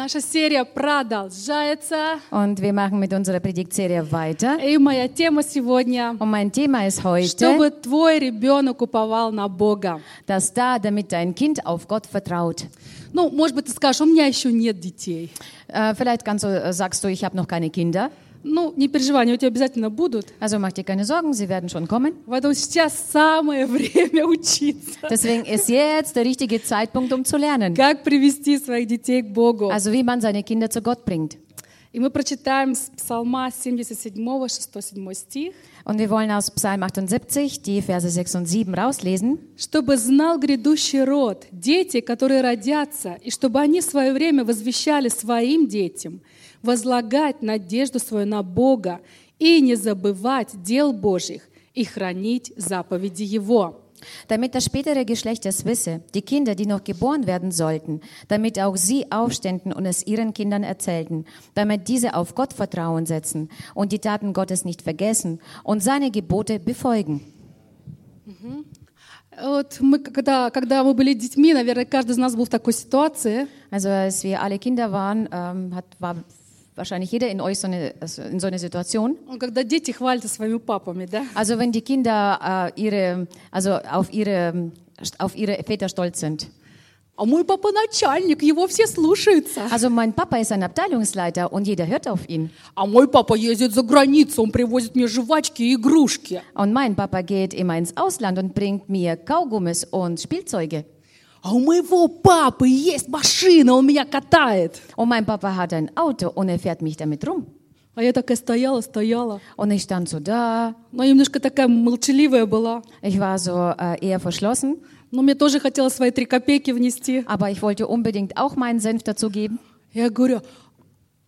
наша серия продолжается. Und wir machen mit unserer Predigtserie weiter. И моя тема сегодня Und mein Thema ist heute, чтобы твой ребенок уповал на Бога. dass da, damit dein Kind auf Gott vertraut. Ну, может быть, ты скажешь, у меня еще нет детей. Äh, vielleicht kannst du, äh, sagst du, ich habe noch keine Kinder. Ну, не переживай, они у тебя обязательно будут. Also mach dir keine Sorgen, sie werden schon kommen. Поэтому сейчас самое время учиться. Deswegen ist jetzt der richtige Zeitpunkt, um zu lernen. Как привести своих детей к Богу. Also wie man seine Kinder zu Gott bringt. И мы прочитаем с Псалма 77, 6-7 стих. Und wir wollen aus Psalm 78 die Verse 6 und 7 rauslesen. чтобы знал грядущий род, дети, которые родятся, и чтобы они в свое время возвещали своим детям, возлагать надежду свою на Бога и не забывать дел Божьих и хранить заповеди Его. Damit das spätere Geschlecht es wisse, die Kinder, die noch geboren werden sollten, damit auch sie aufständen und es ihren Kindern erzählten, damit diese auf Gott Vertrauen setzen und die Taten Gottes nicht vergessen und seine Gebote befolgen. Вот мы, когда, когда мы были детьми, наверное, каждый из нас был в такой ситуации, Also als wir alle Kinder waren, ähm, hat, war wahrscheinlich jeder in euch so eine, also in so einer Situation. ну, когда дети хвалятся своими папами, да? Also wenn die Kinder äh, ihre, also auf ihre, auf ihre Väter stolz sind. А мой папа начальник, его все слушаются. Also mein Papa ist ein Abteilungsleiter und jeder hört auf ihn. А мой папа ездит за границу, он привозит мне жвачки и игрушки. Und mein Papa geht immer ins Ausland und bringt mir Kaugummis und Spielzeuge. А у моего папы есть машина, он меня катает. Und mein Papa hat ein Auto und er fährt mich damit rum. А я такая стояла, стояла. Und ich stand so da. Но немножко такая молчаливая была. Ich war so äh, eher verschlossen, Но мне тоже хотелось свои три копейки внести. aber ich wollte unbedingt auch meinen Senf dazugeben. Я говорю,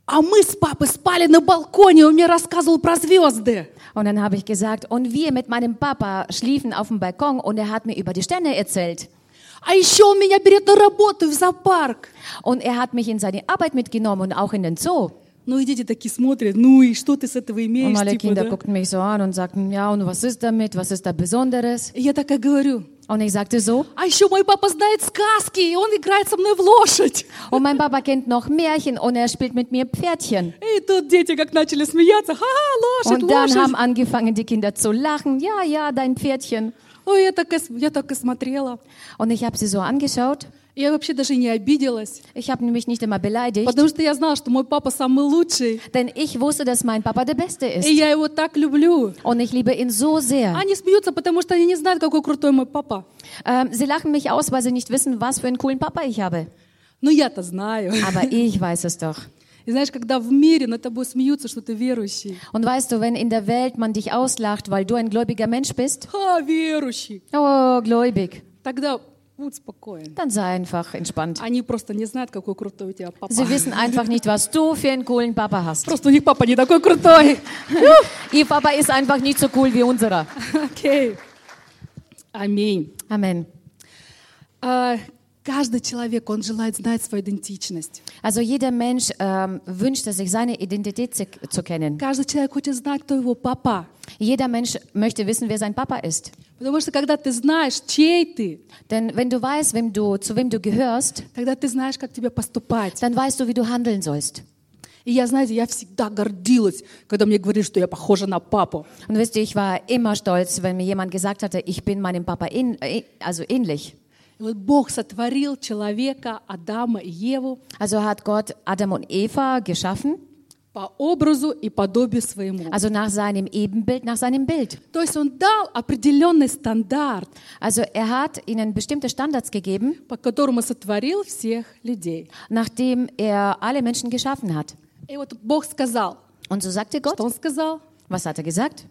а мы с папой спали на балконе, он мне рассказывал про звезды. Und dann habe ich gesagt, und wir mit meinem Papa schliefen auf dem Balkon und er hat mir über die Sterne erzählt. А еще он меня берет на работу в зоопарк. Und er hat mich in seine Arbeit mitgenommen und auch in den Zoo. Ну и дети такие смотрят, ну и что ты с этого Und имеешь? alle типа, Kinder да? guckten mich so an und sagten, ja, und was ist damit? Was ist da Besonderes? И я такая говорю, Und ich sagte so, а еще мой папа знает сказки, и он играет со мной в лошадь. und mein Papa kennt noch Märchen und er spielt mit mir Pferdchen. И тут дети как начали смеяться, ха-ха, лошадь, Und dann лошадь. haben angefangen die Kinder zu lachen. Ja, ja, dein Pferdchen. Ой, я так, и, я так и смотрела. Und ich habe sie so angeschaut. Я вообще даже не обиделась, Ich habe mich nicht immer beleidigt, потому что я знала, что мой папа самый лучший, denn ich wusste, dass mein Papa der Beste и ist. я его так люблю. Und ich liebe ihn so sehr. Они смеются, потому что они не знают, какой крутой мой папа. Ähm, sie lachen mich aus, weil sie nicht wissen, was für einen coolen Papa ich habe. Но я-то знаю. Aber ich weiß es doch. И знаешь, когда в мире над тобой смеются, что ты верующий. Und weißt du, wenn in der Welt man dich auslacht, weil du ein gläubiger Mensch bist, Ха, верующий. oh, gläubig, Тогда будь спокоен. dann sei einfach entspannt. Они просто не знают, какой крутой у тебя папа. Sie wissen einfach nicht, was du für einen coolen Papa hast. Просто у них папа не такой крутой. Ihr Papa ist einfach nicht so cool wie unserer. Окей. Аминь. Amen. А, Каждый человек, он желает знать свою идентичность. Also jeder Mensch ähm, wünscht es sich, seine Identität zu, zu kennen. Каждый человек хочет знать, кто его папа. Jeder Mensch möchte wissen, wer sein Papa ist. Потому что когда ты знаешь, чей ты, Denn wenn du weißt, wem du, zu wem du gehörst, тогда ты знаешь, как тебе поступать. dann weißt du, wie du handeln sollst. И я, знаете, я всегда гордилась, когда мне говорили, что я похожа на папу. Und wisst ihr, ich war immer stolz, wenn mir jemand gesagt hatte, ich bin meinem Papa in, äh, also ähnlich. Also hat Gott Adam und Eva geschaffen. Also nach seinem Ebenbild, nach seinem Bild. Also er hat ihnen bestimmte Standards gegeben, nachdem er alle Menschen geschaffen hat. Und so sagte Gott, was hat er gesagt?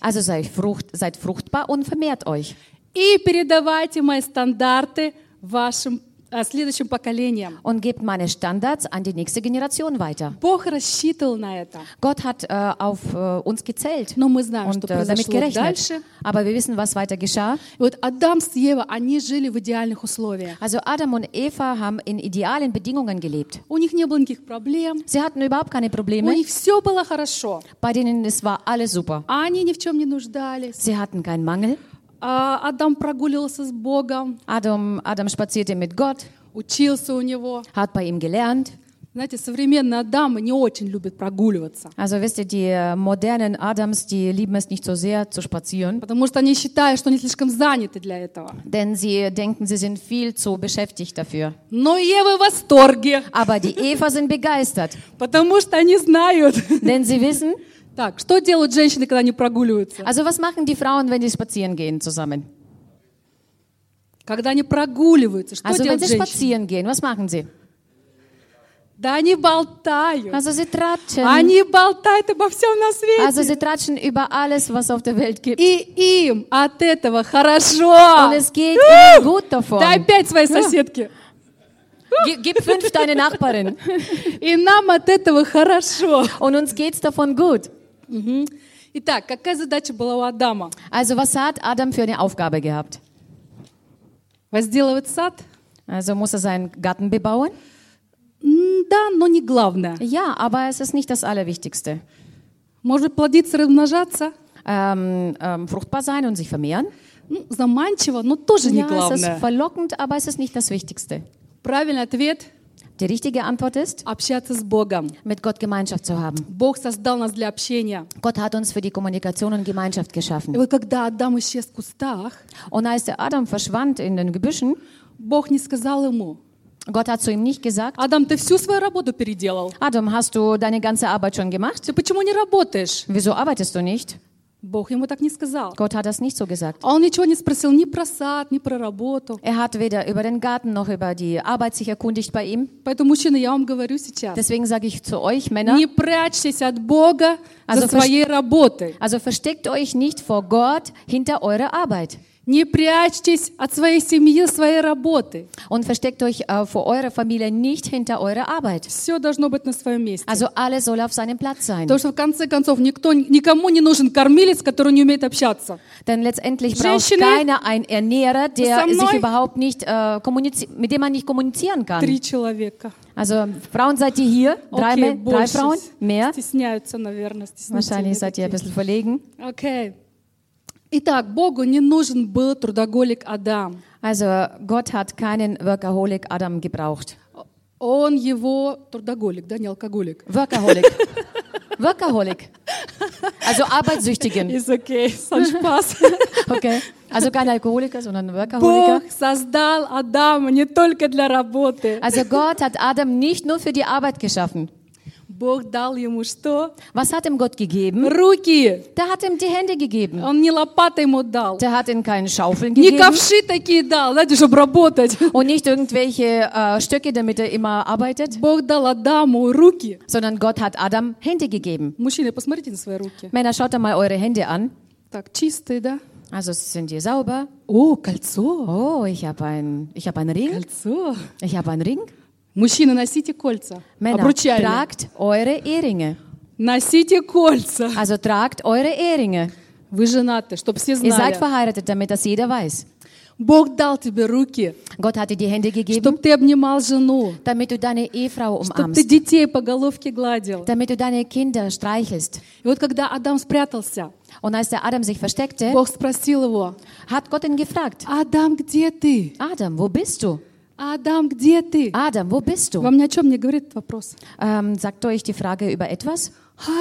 Also sei frucht, seid fruchtbar und vermehrt euch. И передавайте мои стандарты вашим а, следующим поколениям. Und gebt meine Standards an die nächste Generation weiter. Бог рассчитывал на это. Gott hat äh, auf äh, uns gezählt Но мы знаем, und что äh, damit gerechnet. дальше. Aber wir wissen, was weiter geschah. И вот Адам с Евой, они жили в идеальных условиях. Also Adam und Eva haben in idealen Bedingungen gelebt. У них не было никаких проблем. Sie hatten überhaupt keine У Probleme. них все было хорошо. Bei denen es war alles super. А они ни в чем не нуждались. Sie hatten keinen Mangel. А Адам прогуливался с Богом. Adam, Adam spazierte mit Gott. учился у него. hat bei ihm gelernt. Знаете, современные Адамы не очень любят прогуливаться, Also wisst ihr, die äh, modernen Adams, die lieben es nicht so sehr zu spazieren, потому что они считают, что они слишком заняты для этого. denn sie denken, sie sind viel zu beschäftigt dafür. Но Ева в восторге, Aber die Eva sind begeistert, потому что они знают. denn sie wissen, Так, что делают женщины, когда они прогуливаются? also was machen die Frauen, wenn die spazieren gehen zusammen? Когда они прогуливаются, что Also wenn делают sie женщины? spazieren gehen, was machen sie? Да они болтают. Also sie tratschen. Они болтают обо всем на свете. Also sie tratschen über alles, was auf der Welt gibt. И им от этого Und хорошо. es geht ihnen gut davon. Дай пять своей соседке. Gib fünf deine Nachbarin. И нам от этого хорошо. Und uns geht's davon gut. Мгм. Итак, какая задача была у Адама? Also was hat Adam für eine Aufgabe gehabt? Возделывать сад? Also muss er seinen Garten bebauen? Да, но не главное. Ja, aber es ist nicht das Allerwichtigste. Может плодиться, размножаться? Ähm, ähm, fruchtbar sein und sich vermehren? Ну, заманчиво, но тоже не Ja, es главное. ist verlockend, aber es ist nicht das Wichtigste. Правильный ответ Die richtige Antwort ist, – общаться с Богом. mit Gott Gemeinschaft zu haben. Бог создал нас для общения. Gott hat uns für die Kommunikation und Gemeinschaft И geschaffen. вот когда Адам исчез в кустах, Und als der Adam verschwand in den Gebüschen, Бог не сказал ему, Gott hat zu ihm nicht gesagt, Адам, ты всю свою работу переделал. Adam, hast du deine ganze Arbeit schon gemacht? Ты почему не работаешь? Wieso arbeitest du nicht? Бог ему так не сказал. Gott hat das nicht so gesagt. А он ничего не спросил ни про сад, ни про работу. Er hat weder über den Garten noch über die Arbeit sich erkundigt bei ihm. Поэтому, мужчины, я вам говорю сейчас, Deswegen sage ich zu euch Männer, не прячьтесь от Бога Also за своей работой. also versteckt euch nicht vor Gott hinter eurer Arbeit. Не прячьтесь от своей семьи, своей работы. Und versteckt euch äh, vor eurer Familie nicht hinter eurer Arbeit. Все должно быть на своем месте. Also alles soll auf seinem Platz sein. Потому что в конце концов никто, никому не нужен кормилец, который не умеет общаться. Denn letztendlich braucht Женщины, keiner einen Ernährer, der со мной? sich überhaupt nicht äh, kommunizi- mit dem man nicht kommunizieren kann. Три человека. Also Frauen seid ihr hier? Drei, Окей, Mä- drei больше. Frauen? Mehr? Стесняются, наверное. стеснительные Wahrscheinlich seid ihr ein такие. bisschen verlegen. Окей. Итак, Богу не нужен был трудоголик Адам. Also Gott hat keinen Workaholic Adam gebraucht. Он его трудоголик, да, не алкоголик. Workaholic. Workaholic. Also Arbeitssüchtigen. Ist okay, сан Spaß. Okay. Also kein Alkoholiker, sondern Workaholiker. Бог создал Адама не только для работы. Also Gott hat Adam nicht nur für die Arbeit geschaffen. Бог дал ему что? Was hat ihm Gott gegeben? Руки. Der hat ihm die Hände gegeben. Он не лопатой ему дал. Der hat ihm keine Schaufeln Не gegeben ковши такие дал, знаете, чтобы работать. und nicht irgendwelche äh, Stöcke, damit er immer arbeitet, Бог дал Адаму руки. sondern Gott hat Adam Hände gegeben. Мужчины, посмотрите на свои руки. Männer, schaut mal eure Hände an. Так, чистые, да? Also sind die sauber. О, кольцо. Oh, ich habe ein, ich habe einen Ring. Кольцо. Ich habe einen Ring. Мужчины, носите кольца. Männer, Обручальные. tragt eure Eheringe. Носите кольца. Also tragt eure Eheringe. Вы женаты, чтобы все Ihr seid знали. verheiratet, damit das jeder weiß. Бог дал тебе руки, Gott hat dir die Hände gegeben, чтобы ты обнимал жену, damit du deine Ehefrau чтобы ты umarmst, детей по головке гладил. damit du deine Kinder streichelst. И вот когда Адам спрятался, Und als der Adam sich versteckte, Бог спросил его, hat Gott ihn gefragt, Адам, где ты? Adam, wo bist du? Адам, где ты? Adam, wo bist du? Вам ни о чем не говорит этот вопрос. Ähm, sagt euch die Frage über etwas?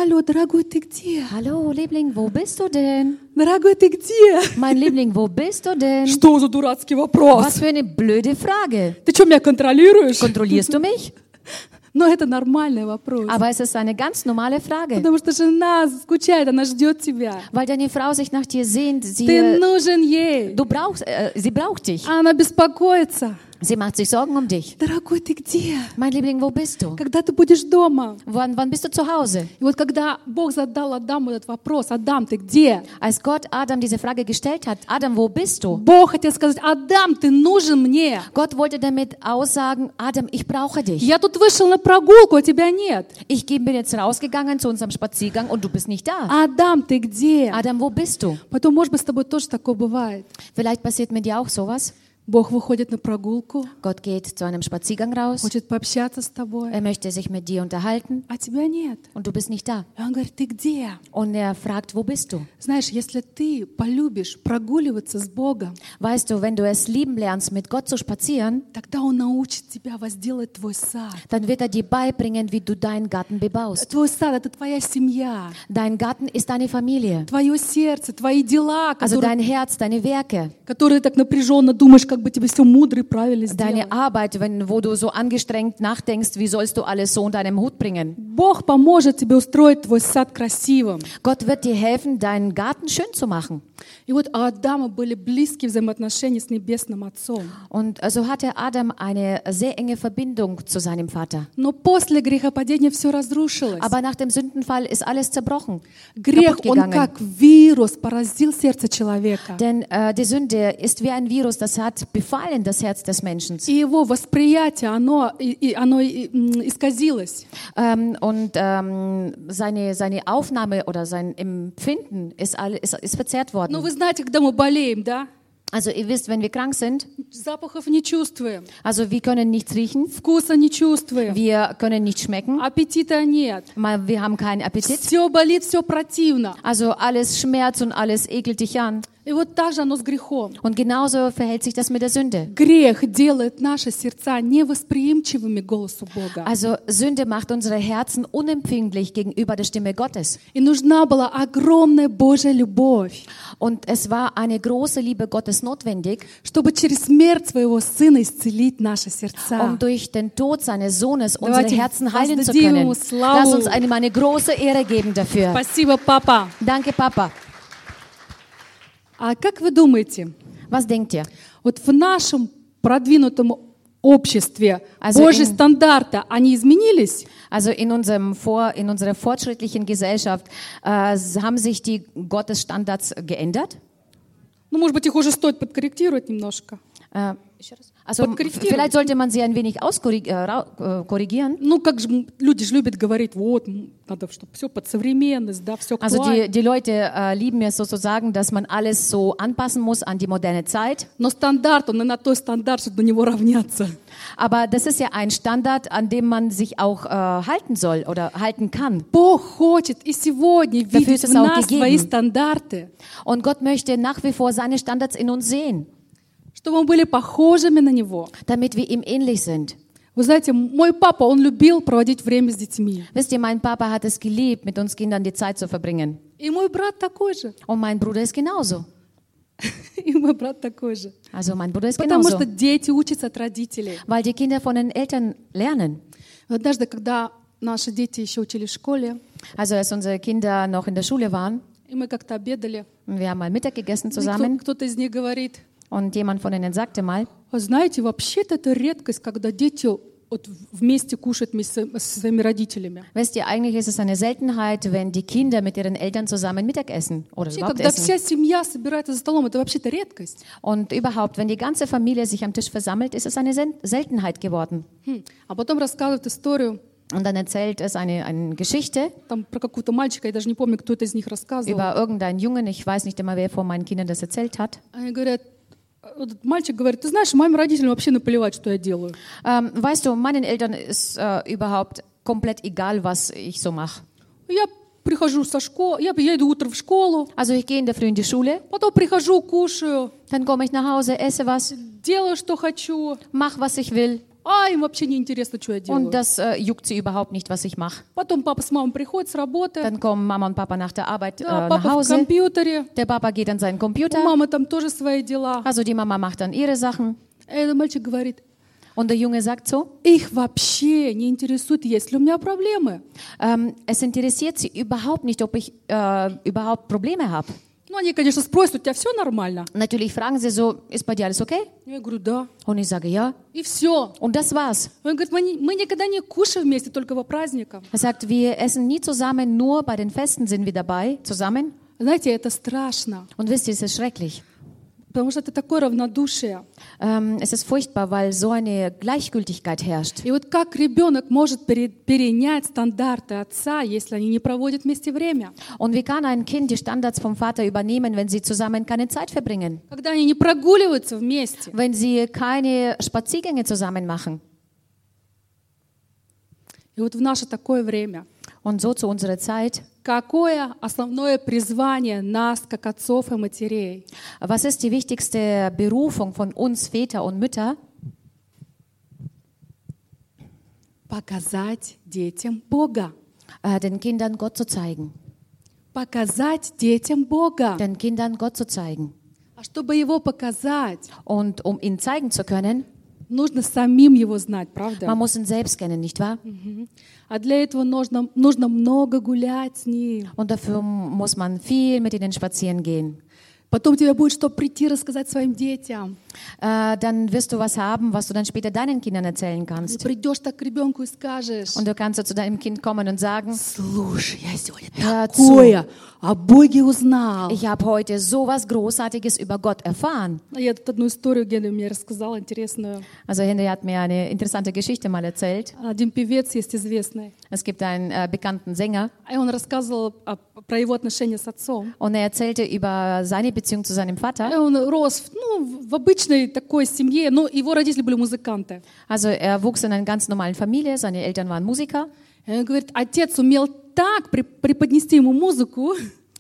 Алло, дорогой, ты где? Hallo, Liebling, wo bist du denn? Дорогой, ты где? Mein Liebling, wo bist du denn? Что за дурацкий Was вопрос? für eine blöde Frage. Ты что, меня контролируешь? Kontrollierst du mich? Но это нормальный вопрос. Aber es ist eine ganz normale Frage. Потому что жена скучает, она ждет тебя. Weil deine Frau sich nach dir sehnt. Sie, Ты нужен ей. du brauchst, äh, sie braucht dich. Она беспокоится. Sie macht sich Sorgen um dich. Дорогой, ты где? Mein Liebling, wo bist du? Когда ты будешь дома? Wann, wann bist du zu Hause? И вот когда Бог задал Адаму этот вопрос, Адам, ты где? Als Gott Adam diese Frage gestellt hat, Adam, wo bist du? Бог хотел сказать, Адам, ты нужен мне. Gott wollte damit aussagen, Adam, ich brauche dich. Я тут вышел на прогулку, а тебя нет. Ich bin jetzt rausgegangen zu unserem Spaziergang und du bist nicht da. Адам, ты где? Adam, wo bist du? Потом, может быть, с тобой тоже такое бывает. Vielleicht passiert mit dir auch sowas. Бог выходит на прогулку, Gott geht zu einem Spaziergang raus. хочет пообщаться с тобой, Er möchte sich mit dir unterhalten а тебя нет. und du bist nicht da. И он говорит, ты где? Und er fragt, wo bist du? Знаешь, если ты полюбишь прогуливаться с Богом, Weißt du, wenn du es lieben lernst, mit Gott zu spazieren, тогда Он научит тебя возделать твой сад. dann wird er dir beibringen, wie du deinen Garten bebaust. Твой сад — это твоя семья, Dein Garten ist deine Familie. твое сердце, твои дела, Also которые, dein Herz, deine Werke, которые так напряженно думаешь, как бы тебе все мудро и правильно сделать. deine Arbeit, wenn, wo du so angestrengt nachdenkst, wie sollst du alles so unter einem Hut bringen. Bог поможет тебе устроить твой сад красивым. Gott wird dir helfen, deinen Garten schön zu machen. И вот у Адама были близкие взаимоотношения с Небесным Отцом. Und so hatte Adam eine sehr enge Verbindung zu seinem Vater. Но после грехопадения все разрушилось. Aber nach dem Sündenfall ist alles zerbrochen. Грех, kaputt он gegangen. как вирус поразил сердце человека. Denn äh, die Sünde ist wie ein Virus, das hat befallen das Herz des Menschen. И его восприятие, оно, и- и оно и- м, исказилось. Ähm, und ähm, seine, seine Aufnahme oder sein Empfinden ist, alle, ist, ist verzerrt worden. Ну, вы знаете, когда мы болеем, да? Also ihr wisst, wenn wir krank sind, Запахов не чувствуем, also wir können nichts riechen, вкуса не чувствуем, wir können nicht schmecken, аппетита нет. mal- wir haben keinen Appetit. Все болит, все противно. Also alles schmerzt und alles ekelt dich an. И вот так же оно с грехом. Und genauso verhält sich das mit der Sünde. Грех делает наши сердца невосприимчивыми к голосу Бога. Also Sünde macht unsere Herzen unempfindlich gegenüber der Stimme Gottes. И нужна была огромная Божья любовь, Und es war eine große Liebe Gottes notwendig, чтобы через смерть своего Сына исцелить наши сердца. um durch den Tod seines Sohnes unsere Давайте Herzen heilen zu воздадим können. ему славу. Lass uns einem eine große Ehre geben dafür. Спасибо, папа. Danke, Papa. А как вы думаете, Was denkt ihr? вот в нашем продвинутом обществе Also Божьи in- стандарты, они изменились? Also in, unserem Vor, in unserer fortschrittlichen Gesellschaft äh, haben sich die Gottesstandards geändert. Ну, может быть, их уже стоит подкорректировать немножко. Äh, also Подкорректировать. vielleicht sollte man sie ein wenig auskorrigieren. Ну, как же м, люди же любят говорить, вот, м, надо, чтобы все под современность, да, все Also актуально. die, die Leute äh, lieben es sozusagen, dass man alles so anpassen muss an die moderne Zeit. Но стандарт, он и на той стандарт, чтобы на него равняться. Aber das ist ja ein Standard, an dem man sich auch äh, halten soll oder halten kann. Бог хочет и сегодня Dafür видеть ist в es auch нас gegeben. свои стандарты, Und Gott möchte nach wie vor seine Standards in uns sehen, Чтобы мы были похожими на Него. damit wir ihm ähnlich sind. Вы знаете, мой папа, он любил проводить время с детьми. Wisst ihr, mein Papa hat es geliebt, mit uns Kindern die Zeit zu verbringen. И мой брат такой же. Und mein Bruder ist genauso. И мой брат такой же. Also mein Bruder ist Потому genauso. что дети учатся от родителей. Weil die Kinder von den Eltern lernen. Однажды, когда наши дети еще учили в школе, Also als unsere Kinder noch in der Schule waren, и мы как-то обедали, wir haben mal Mittag gegessen zusammen кто-то из них говорит, und jemand von ihnen sagte mal, «А знаете, вообще-то это редкость, когда дети вот вместе кушают вместе со со своими родителями. wisst ihr, eigentlich ist es eine Seltenheit, wenn die Kinder mit ihren Eltern zusammen Mittag essen oder Вообще, überhaupt когда essen. вся семья собирается за столом, это вообще-то редкость. Und überhaupt, wenn die ganze Familie sich am Tisch versammelt, ist es eine Sel- Seltenheit geworden. Хм. А потом рассказывают историю Und dann erzählt es eine, eine Geschichte там про какого-то мальчика, я даже не помню, кто это из них рассказывал. über irgendeinen Jungen, ich weiß nicht immer, wer von meinen Kindern das erzählt hat. Они говорят, вот этот мальчик говорит, ты знаешь, моим родителям вообще наплевать, что я делаю. Ähm, weißt du, meinen Eltern ist äh, überhaupt komplett egal, was ich so mache. Я прихожу со школы, я, я иду утром в школу, Also ich gehe in der Früh in die Schule, потом прихожу, кушаю, dann komme ich nach Hause, esse was, делаю, что хочу, mach, was ich will. а им вообще не интересно, что я делаю. Und das äh, juckt sie überhaupt nicht, was ich mache. Потом папа с мамой приходят с работы, Dann kommen Mama und Papa nach der Arbeit äh, да, nach папа в Hause. компьютере, Der Papa geht an seinen у Computer. мамы там тоже свои дела. Also die Mama macht dann ihre Sachen. И этот мальчик говорит, Und der Junge sagt so, их вообще не интересует, есть ли у меня проблемы. ähm, es interessiert sie überhaupt nicht, ob ich äh, überhaupt Probleme habe. Ну, они, конечно, спросят, у тебя все нормально? Natürlich fragen sie so, ist bei dir alles okay? Я говорю, да. Und ich sage ja. И все. Und das war's. Он говорит, мы, не- мы никогда не кушаем вместе, только по праздникам. Er sagt, wir essen nie zusammen, nur bei den Festen sind wir dabei, zusammen. Знаете, это страшно. Und wisst ihr, es ist schrecklich. Потому что это такое равнодушие. Ähm, es ist furchtbar, weil so eine Gleichgültigkeit herrscht. И вот как ребенок может пере- перенять стандарты отца, если они не проводят вместе время? Und wie kann ein Kind die Standards vom Vater übernehmen, wenn sie zusammen keine Zeit verbringen? Когда они не прогуливаются вместе? Wenn sie keine Spaziergänge zusammen machen? И вот в наше такое время, Und so zu unserer Zeit. какое основное призвание нас, как отцов и матерей? Was ist die wichtigste Berufung von uns Väter und Mütter? Показать детям Бога. Äh, den Kindern Gott zu zeigen. Показать детям Бога. Den Kindern Gott zu zeigen. А чтобы его показать, Und um ihn zeigen zu können, нужно самим его знать, правда? man muss ihn selbst kennen, nicht wahr? Мгм. А для этого нужно, нужно много гулять с ним. Und dafür muss man viel mit ihnen spazieren gehen. Потом тебе будет что прийти рассказать своим детям. Äh, dann wirst du was haben, was du dann später deinen Kindern erzählen Ты kannst. придешь так к ребенку и скажешь, Und du kannst so zu deinem Kind kommen und sagen, слушай, я сегодня Hör такое о Боге узнал. ich habe heute so was Großartiges über Gott erfahren. Я тут одну историю Генри мне рассказал, интересную. Also Henry hat mir eine interessante Geschichte mal erzählt. Один певец есть известный. Es gibt einen äh, bekannten Sänger И он рассказывал о- про его отношения с отцом. und er erzählte über seine Beziehung zu seinem И Vater. он рос ну, в обычной такой семье, но его родители были музыканты. Also er wuchs in einer ganz normalen Familie, seine Eltern waren Musiker И он говорит, отец умел так при- преподнести ему музыку.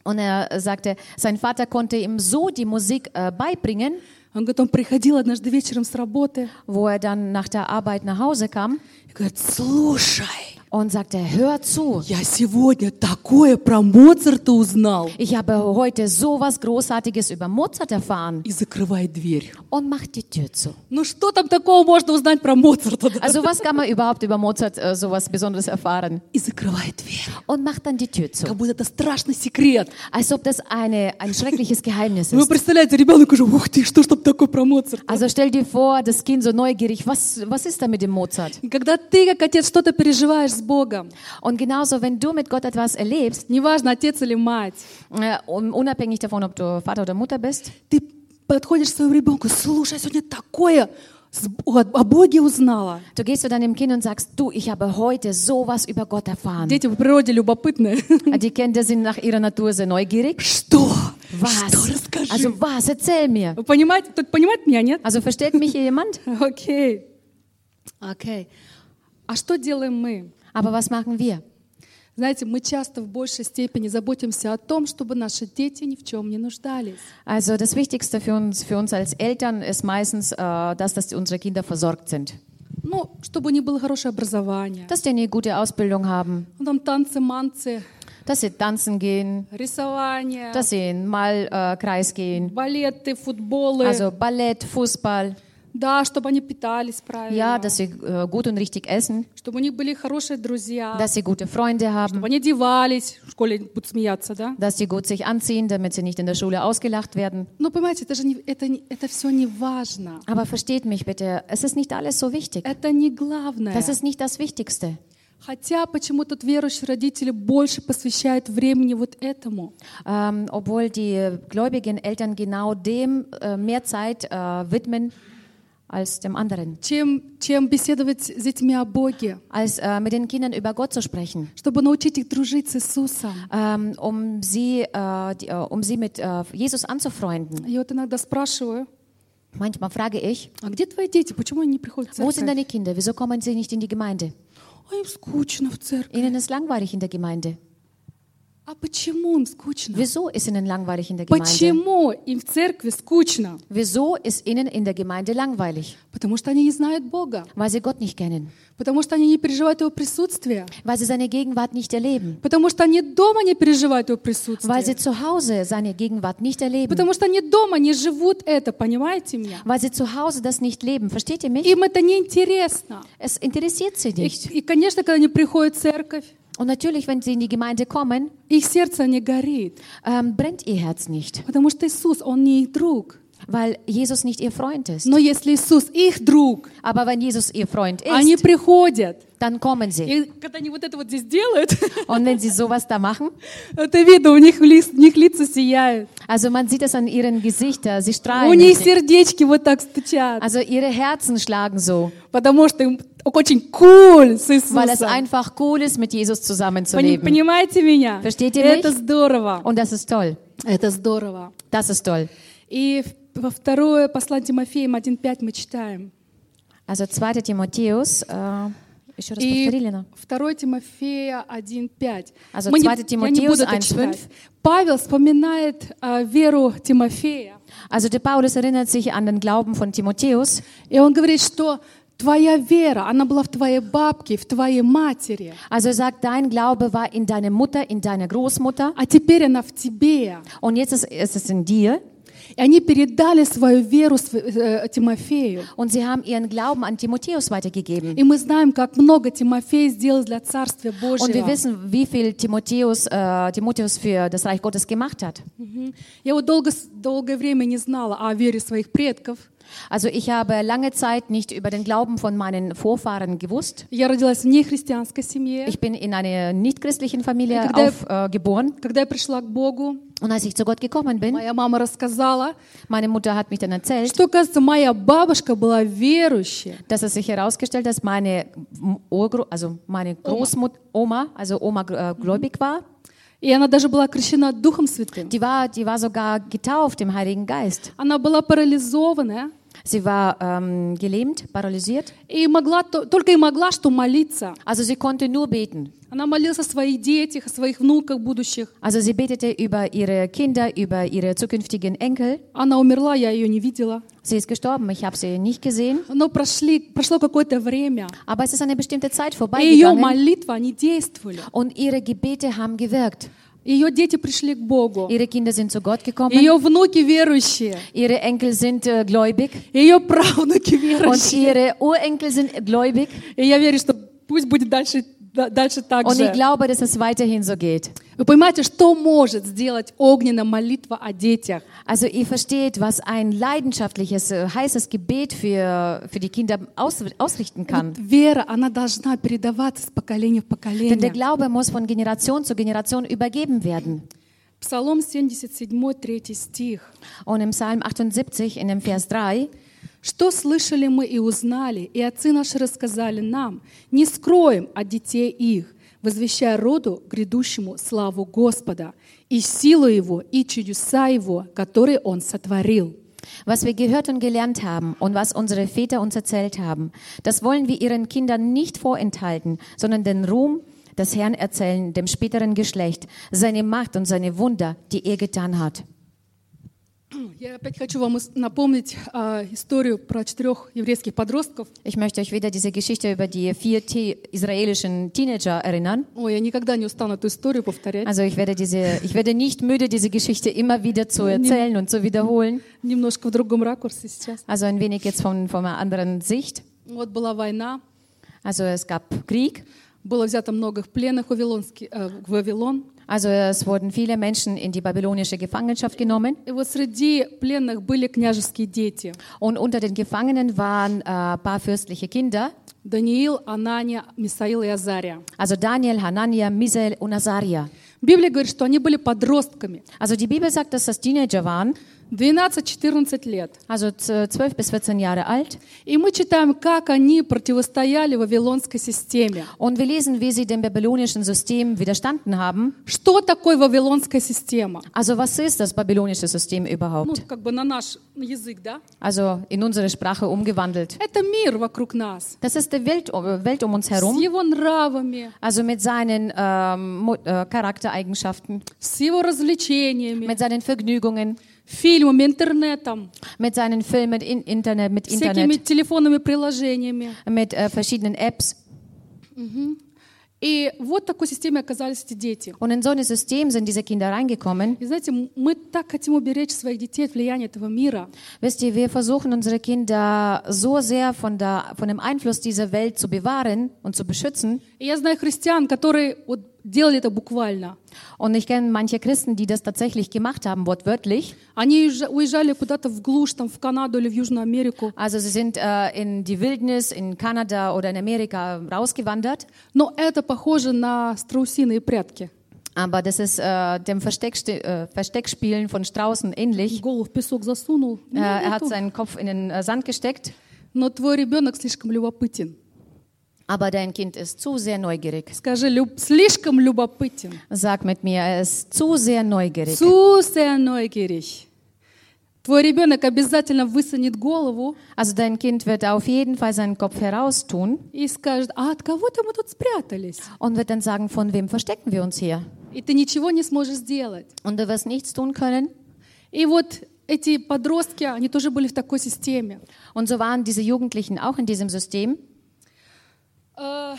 und er sagte, sein Vater konnte ihm so die Musik äh, beibringen, Он говорит, он приходил однажды вечером с работы wo er dann nach der Arbeit nach Hause kam и говорит, слушай, Und sagte, hör zu, я сегодня такое про Моцарта узнал. ich habe heute so was Großartiges über Mozart erfahren И закрывает дверь. und macht die Tür zu. Ну что там такого можно узнать про Моцарта? да? Also was kann man überhaupt über Mozart äh, sowas Besonderes erfahren? И закрывает дверь. Und macht dann die Tür zu. Как будто это страшный секрет. Als ob das eine, ein schreckliches Geheimnis Вы ist. представляете, ребенок уже, ух ты, что ж там такое про Моцарта? Also stell dir vor, das Kind so neugierig, was, was ist da mit dem Mozart? Когда ты, как отец, что-то переживаешь с Богом, Und genauso, wenn du mit Gott etwas erlebst, неважно, отец или мать, äh, un- unabhängig davon, ob du Vater oder Mutter bist, ты подходишь к своему ребенку, слушай, я сегодня такое с- о о Боге узнала. du gehst zu deinem Kind und sagst, du, ich habe heute sowas über Gott erfahren. Дети по природе любопытные. Die Kinder sind nach ihrer Natur sehr neugierig. Что? Was? Что? Расскажи. Also was? Erzähl mir. Вы понимаете? Кто-то понимает меня, нет? Also versteht mich hier jemand? Окей. Окей. А что делаем мы? Aber was machen wir? Знаете, мы часто в большей степени заботимся о том, чтобы наши дети ни в чем не нуждались. Also das Wichtigste für uns, für uns als Eltern ist meistens, äh, dass, dass unsere Kinder versorgt sind. Ну, чтобы у них было хорошее образование. Dass die eine gute Ausbildung haben, Ну, там танцы, манцы, dass sie tanzen gehen, рисование, dass sie in Malkreis gehen. балеты, футболы. Also Ballett, Fußball. Да, чтобы они питались правильно. Ja, dass sie äh, gut und richtig essen, Чтобы у них были хорошие друзья. dass sie gute Freunde haben, Чтобы они одевались. В школе будут смеяться, да? dass sie gut sich anziehen, damit sie nicht in der Schule ausgelacht werden. Но понимаете, это же не, это, не- это все не важно. Aber versteht mich bitte, es ist nicht alles so wichtig. Это не главное. Das ist nicht das Wichtigste. Хотя почему-то верующие родители больше посвящают времени вот этому. Ähm, obwohl die gläubigen Eltern genau dem äh, mehr Zeit äh, widmen als dem anderen. чем, чем беседовать с детьми о Боге, Als äh, mit den Kindern über Gott zu sprechen, чтобы научить их дружить с Иисусом. ähm, um, sie, äh, die, äh, um sie mit äh, Jesus anzufreunden. Я вот иногда спрашиваю, Manchmal frage ich, а где твои дети? Почему они не приходят в wo sind церковь? deine Kinder? Wieso kommen sie nicht in die Gemeinde? А им скучно в церкви. Ihnen ist langweilig in der Gemeinde. А почему им скучно? Wieso ist ihnen langweilig in der Gemeinde? Почему им в церкви скучно? Wieso ist ihnen in der Gemeinde langweilig? Потому что они не знают Бога. Weil sie Gott nicht kennen, Потому что они не переживают Его присутствие. weil sie seine Gegenwart nicht erleben, Потому что они дома не переживают Его weil присутствие. sie zu Hause seine Gegenwart nicht erleben, Потому что они дома не живут это, понимаете меня? weil sie zu Hause das nicht leben. Versteht ihr mich? Им это не интересно. Es interessiert sie И, nicht. и, конечно, когда они приходят в церковь, Und natürlich, wenn sie in die Gemeinde kommen, их сердце не горит. ähm, brennt ihr Herz nicht, Потому что Иисус, Он не их друг. Weil Jesus nicht ihr Freund ist. Но если Иисус их друг, Aber wenn Jesus ihr Freund они ist, приходят. dann kommen sie. И когда они вот это вот здесь делают, Und wenn sie sowas da machen, это видно, у них, у них лица сияют. also man sieht es an ihren Gesichtern, sie У strahlen. них сердечки вот так стучат. Also ihre Herzen schlagen so, Потому что им очень cool с weil es Иисусом. einfach cool ist, mit Jesus zusammenzuleben. Понимаете меня? Versteht ihr Это mich? здорово. Und das ist toll. Это здорово. Das ist toll. И в- во второе послание Тимофеям 1.5 мы читаем. Also 2. Timotheus, äh, еще раз И повтори, Лена. 2 Тимофея 1.5. Also Мы не- 2 я не это 1.5. читать. Павел вспоминает а, веру Тимофея. Also der Paulus erinnert sich an den Glauben von Timotheus И он говорит, что твоя вера, она была в твоей бабке, в твоей матери. Also er sagt, dein Glaube war in deiner Mutter, in deiner Großmutter А теперь она в тебе. und jetzt ist, ist es in dir. Und sie haben ihren Glauben an Timotheus weitergegeben. Und wir wissen, wie viel Timotheus, äh, Timotheus für das Reich Gottes gemacht hat. Also ich habe lange Zeit nicht über den Glauben von meinen Vorfahren gewusst. Ich bin in einer nicht christlichen Familie aufgeboren. Äh, geboren. Когда я пришла к Богу, Und als ich zu Gott gekommen bin, моя мама рассказала, meine Mutter hat mich dann erzählt, что, кажется, моя бабушка была верующая. dass es sich herausgestellt hat, dass meine, Urgro also meine Großmutter, Oma, also Oma äh, gläubig war. И она даже была крещена Духом Святым. Die war, die war sogar getauft im Heiligen Geist. Она была парализованная Sie war ähm, gelähmt, paralysiert. и могла, то- только и могла что молиться. Also sie konnte nur beten. Она молилась о своих детях, о своих внуках будущих. Also sie betete über ihre Kinder, über ihre zukünftigen Enkel. Она умерла, я ее не видела. Sie ist gestorben, ich habe sie nicht gesehen. Но прошли, прошло какое-то время, Aber es ist eine bestimmte Zeit и ее vorbeigegangen молитвы, они действовали. und ihre Gebete haben gewirkt. Ее дети пришли к Богу. Ihre Kinder sind zu Gott gekommen. Ее внуки верующие. Ihre Enkel sind äh, gläubig Ее правнуки und верующие. ihre Urenkel sind gläubig. И я верю, что пусть будет дальше, да- дальше так Und ich же. glaube, dass es weiterhin so geht. Вы понимаете, что может сделать огненная молитва о детях? Also ihr versteht, was ein leidenschaftliches, äh, heißes Gebet für, für die Kinder aus, ausrichten kann. Вот вера, она должна передаваться с поколения в Denn der поколение. Glaube muss von Generation zu Generation übergeben werden. Псалом 77, 3 стих. Und im Psalm 78, in dem Vers 3, Что слышали мы и узнали, и отцы наши рассказали нам, не скроем от детей их, возвещая роду грядущему славу Господа, и силу Его, и чудеса Его, которые Он сотворил. was wir gehört und gelernt haben und was unsere Väter uns erzählt haben, das wollen wir ihren Kindern nicht vorenthalten, sondern den Ruhm des Herrn erzählen, dem späteren Geschlecht, seine Macht und seine Wunder, die er getan hat. Ich möchte euch wieder diese Geschichte über die vier Te israelischen Teenager erinnern. Ой, я никогда не устану эту историю повторять. Also ich werde diese, ich werde nicht müde, diese Geschichte immer wieder zu erzählen und zu wiederholen. Немножко в другом ракурсе сейчас. Also ein wenig jetzt von, von einer anderen Sicht. Вот была война, Also es gab Krieg. было взято много пленных в, Вавилонский, э, в Вавилон. Also es wurden viele Menschen in die babylonische Gefangenschaft genommen. И вот среди пленных были княжеские дети. Und unter den Gefangenen waren äh, ein paar fürstliche Kinder. Даниил, Анания, Мисаил и Азария. Also Daniel, Hanania, Misael und Azaria. Библия говорит, что они были подростками. Also die Bibel sagt, dass das Teenager waren. 12-14 лет. Also z- 12 bis 14 Jahre alt. И мы читаем, как они противостояли вавилонской системе. Und wir lesen, wie sie dem babylonischen System widerstanden haben. Что такое вавилонская система? Also was ist das babylonische System Ну, überhaupt? как бы на наш язык, да? Also in unsere Sprache umgewandelt. Это мир вокруг нас. Das ist die Welt, Welt um uns С herum. его нравами, Also mit seinen ähm, äh, Charaktereigenschaften, с его развлечениями, mit seinen Vergnügungen, фильмами, интернетом, mit seinen Filmen, in Internet, mit всякими Internet, телефонными приложениями. mit äh, verschiedenen Apps. И вот в такой системе оказались эти дети. Und in so ein System sind diese Kinder reingekommen. И знаете, мы так хотим уберечь своих детей от влияния этого мира. Wisst ihr, wir versuchen unsere Kinder so sehr von, der, von dem Einfluss dieser Welt zu bewahren und zu beschützen. И я знаю христиан, которые вот делали это буквально. Und ich kenne manche Christen, die das tatsächlich gemacht haben, wortwörtlich. Они уезжа- уезжали куда-то в глушь, там, в Канаду или в Южную Америку. Also sie sind äh, in die Wildnis in Kanada oder in Amerika rausgewandert. Но это похоже на страусиные прятки. Aber das ist äh, dem Versteckste äh, Versteckspielen von Straußen ähnlich. Голову в песок засунул. Äh, er hat Нету. seinen Kopf in den äh, Sand gesteckt. Но твой ребенок слишком любопытен. Aber dein Kind ist zu sehr neugierig. Скажи, люб- слишком любопытен. Sag mit mir, er ist zu sehr neugierig. Zu sehr neugierig. Твой ребенок обязательно высунет голову Also dein Kind wird auf jeden Fall seinen Kopf heraustun и скажет, а от кого-то мы тут спрятались. und wird dann sagen, von wem verstecken wir uns hier? И ты ничего не сможешь сделать. Und du wirst nichts tun können. И вот эти подростки, они тоже были в такой системе. Und so waren diese Jugendlichen auch in diesem System. Э,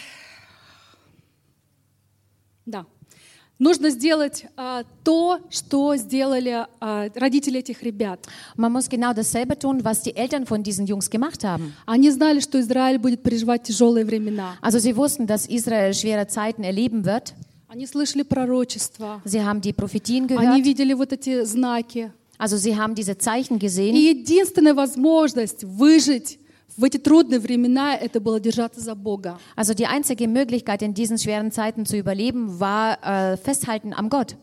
Да. Нужно сделать а, то, что сделали а, родители этих ребят. Man muss genau dasselbe tun, was die Eltern von diesen Jungs gemacht haben. Они знали, что Израиль будет переживать тяжелые времена. Also sie wussten, dass Israel schwere Zeiten erleben wird. Они слышали пророчества. Sie haben die Prophetien Они gehört. видели вот эти знаки. Also sie haben diese Zeichen И gesehen. единственная возможность выжить Also die einzige Möglichkeit in diesen schweren Zeiten zu überleben war äh, festhalten am Gott.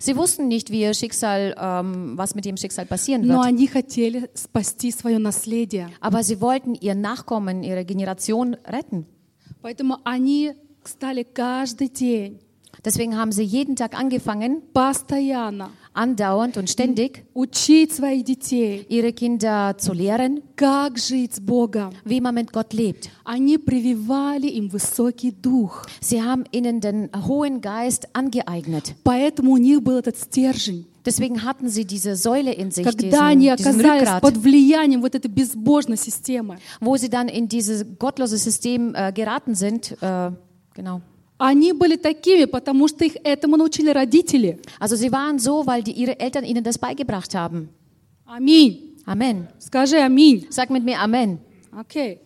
Sie wussten nicht, wie ihr Schicksal, ähm, was mit ihrem Schicksal passieren wird. Aber sie wollten ihr Nachkommen, ihre Generation retten. Deswegen haben sie jeden Tag angefangen, andauernd und ständig учить своих детей, ihre Kinder zu lehren, как жить с Богом. wie man mit Gott lebt. Они прививали им высокий дух. Sie haben ihnen den hohen Geist angeeignet. Поэтому у них был этот стержень. Deswegen hatten sie diese Säule in sich, Когда они diesen, diesen оказались Rückgrat, под влиянием вот этой безбожной системы, wo sie dann in dieses gottlose System äh, geraten sind. Äh, genau. Они были такими, потому что их этому научили родители. Also sie waren so, weil die, ihre Eltern ihnen das beigebracht haben. Аминь. Amen. Скажи аминь. Sag mit mir Amen. Окей.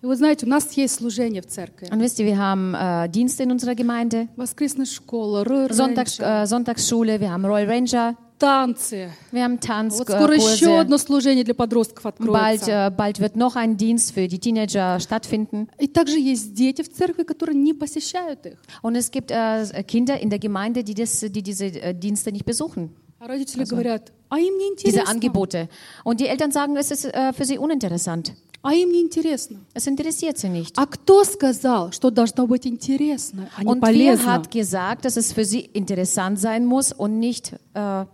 И вы знаете, у нас есть служение в церкви. Und wisst ihr, wir haben äh, Dienste in unserer Gemeinde, Воскресная школа, Sonntags, äh, Sonntagsschule, wir haben Royal Ranger, танцы. wir haben Tanz, Вот äh, скоро еще Kurse. одно служение для подростков Bald, откроется. äh, bald wird noch ein Dienst für die Teenager stattfinden. И также есть дети в церкви, которые не посещают их. Und es gibt äh, Kinder in der Gemeinde, die, das, die diese äh, Dienste nicht besuchen, А родители говорят, а им не diese интересно. Angebote. Und die Eltern sagen, es ist äh, für sie uninteressant. А им не интересно. Es interessiert sie nicht. А кто сказал, что должно быть интересно, а не Und wer полезно? hat gesagt, dass es für sie interessant sein muss und nicht, äh,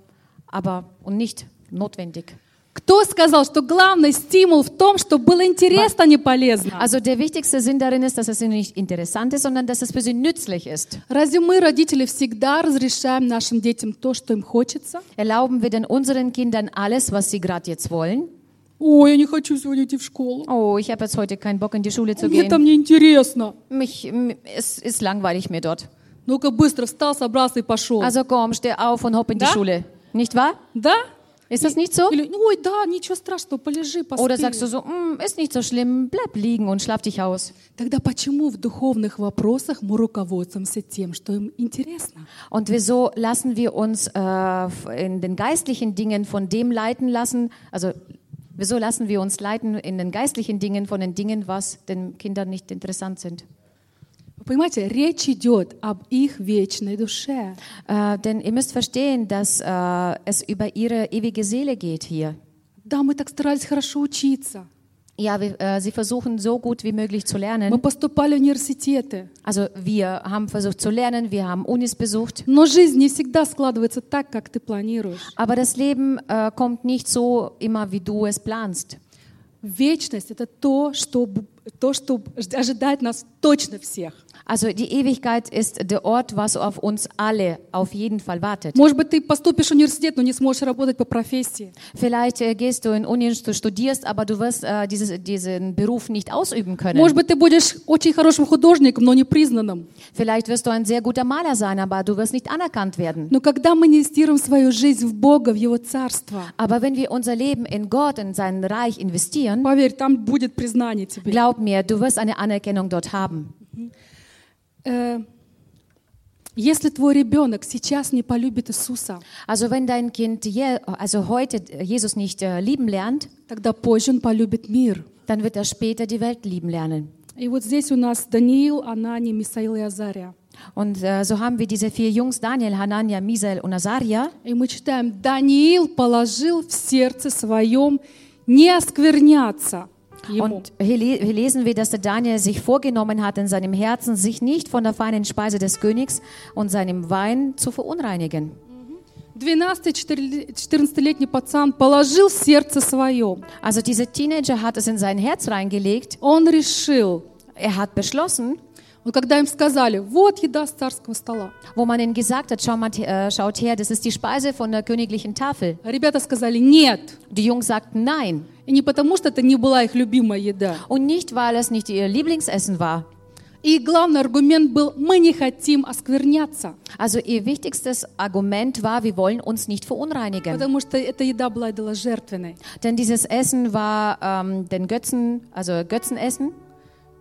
aber, und nicht notwendig? Кто сказал, что главный стимул в том, что было интересно, а не полезно? Also der wichtigste Sinn darin ist, dass es nicht interessant ist, sondern dass es für sie nützlich ist. Разве мы, родители, всегда разрешаем нашим детям то, что им хочется? Erlauben wir denn unseren Kindern alles, was sie gerade jetzt wollen? Ой, я не хочу сегодня идти в школу. Oh, ich habe jetzt heute keinen Bock in die Schule zu Мне gehen. там неинтересно. Mich, m- es ist langweilig mir dort. Ну-ка быстро встал, собрался и пошел. Also komm, steh auf und hopp in die Da? Schule. Nicht wahr? Да? Ist das nicht so? Или, ой, да, ничего страшного, полежи, поспи. Oder sagst du so, "Mm, ist nicht so schlimm, bleib liegen und schlaf dich aus. Тогда почему в духовных вопросах мы руководствуемся тем, что им интересно? Und wieso lassen wir uns äh, in den geistlichen Dingen von dem leiten lassen? Also wieso lassen wir uns leiten in den geistlichen Dingen von den Dingen, was den Kindern nicht interessant sind? Понимаете, речь идет об их вечной душе. Äh, denn ihr müsst verstehen, dass äh, es über ihre ewige Seele geht hier. Да, мы так старались хорошо учиться. Ja, wir, äh, sie versuchen so gut wie möglich zu Мы lernen. поступали в университеты. Also wir haben versucht zu lernen, wir haben Unis besucht. Но жизнь не всегда складывается так, как ты планируешь. Aber das Leben äh, kommt nicht so immer, wie du es planst. Вечность — это то, что, то, что ожидает нас точно всех. Also die Ewigkeit ist der Ort, was auf uns alle auf jeden Fall wartet. Может быть, ты поступишь в университет, но не сможешь работать по профессии. Vielleicht äh, gehst du in Uni, du studierst, aber du wirst äh, dieses, diesen Beruf nicht ausüben können. Может быть, ты будешь очень хорошим художником, но не признанным. Vielleicht wirst du ein sehr guter Maler sein, aber du wirst nicht anerkannt werden. Но когда мы инвестируем свою жизнь в Бога, в Его Царство, Aber wenn wir unser Leben in Gott, in sein Reich investieren, поверь, там будет признание тебе. glaub mir, du wirst eine Anerkennung dort haben. Э, Если твой ребенок сейчас не полюбит Иисуса, Also wenn dein Kind je, also heute Jesus nicht äh, lieben lernt, тогда позже он полюбит мир. dann wird er später die Welt lieben lernen. И вот здесь у нас Даниил, Анани, Мисаил и Азария. Und äh, so haben wir diese vier Jungs, Daniel, Hanania, Misael und Azaria. И мы читаем, Даниил положил в сердце своем не оскверняться. Und hier, le- hier lesen wir, dass der Daniel sich vorgenommen hat, in seinem Herzen sich nicht von der feinen Speise des Königs und seinem Wein zu verunreinigen. 12-14-летний пацан положил в сердце своем. Also dieser Teenager hat es in sein Herz reingelegt. Он решил, Er hat beschlossen, вот когда им сказали, вот еда с царского стола. wo man ihnen gesagt hat, schau mal, äh, schaut her, das ist die Speise von der königlichen Tafel. Ребята сказали нет. Die Jungs sagten nein. И не потому, что это не была их любимая еда. Und nicht, weil es nicht ihr Lieblingsessen war. И главный аргумент был, мы не хотим оскверняться, Also ihr wichtigstes Argument war, wir wollen uns nicht verunreinigen. потому что эта еда была идоложертвенной. Denn dieses Essen war ähm, den Götzen, also Götzenessen.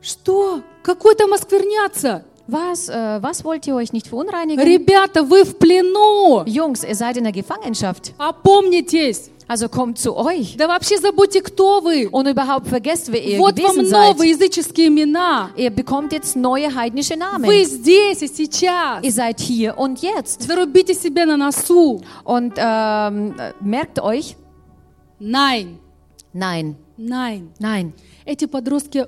Что? Какой там оскверняться? Was, äh, was wollt ihr euch nicht verunreinigen? Ребята, вы в плену! Jungs, ihr seid in der Gefangenschaft. Опомнитесь! Also kommt zu euch. Да вообще забудьте, кто вы! Und überhaupt vergesst, wer ihr Вот вам gewesen seid. новые языческие имена! Ihr bekommt jetzt neue heidnische Namen. Вы здесь и сейчас! Ihr seid hier und jetzt. Зарубите себе на носу! Und ähm, äh, merkt euch, Найн! nein, Найн! nein. Эти подростки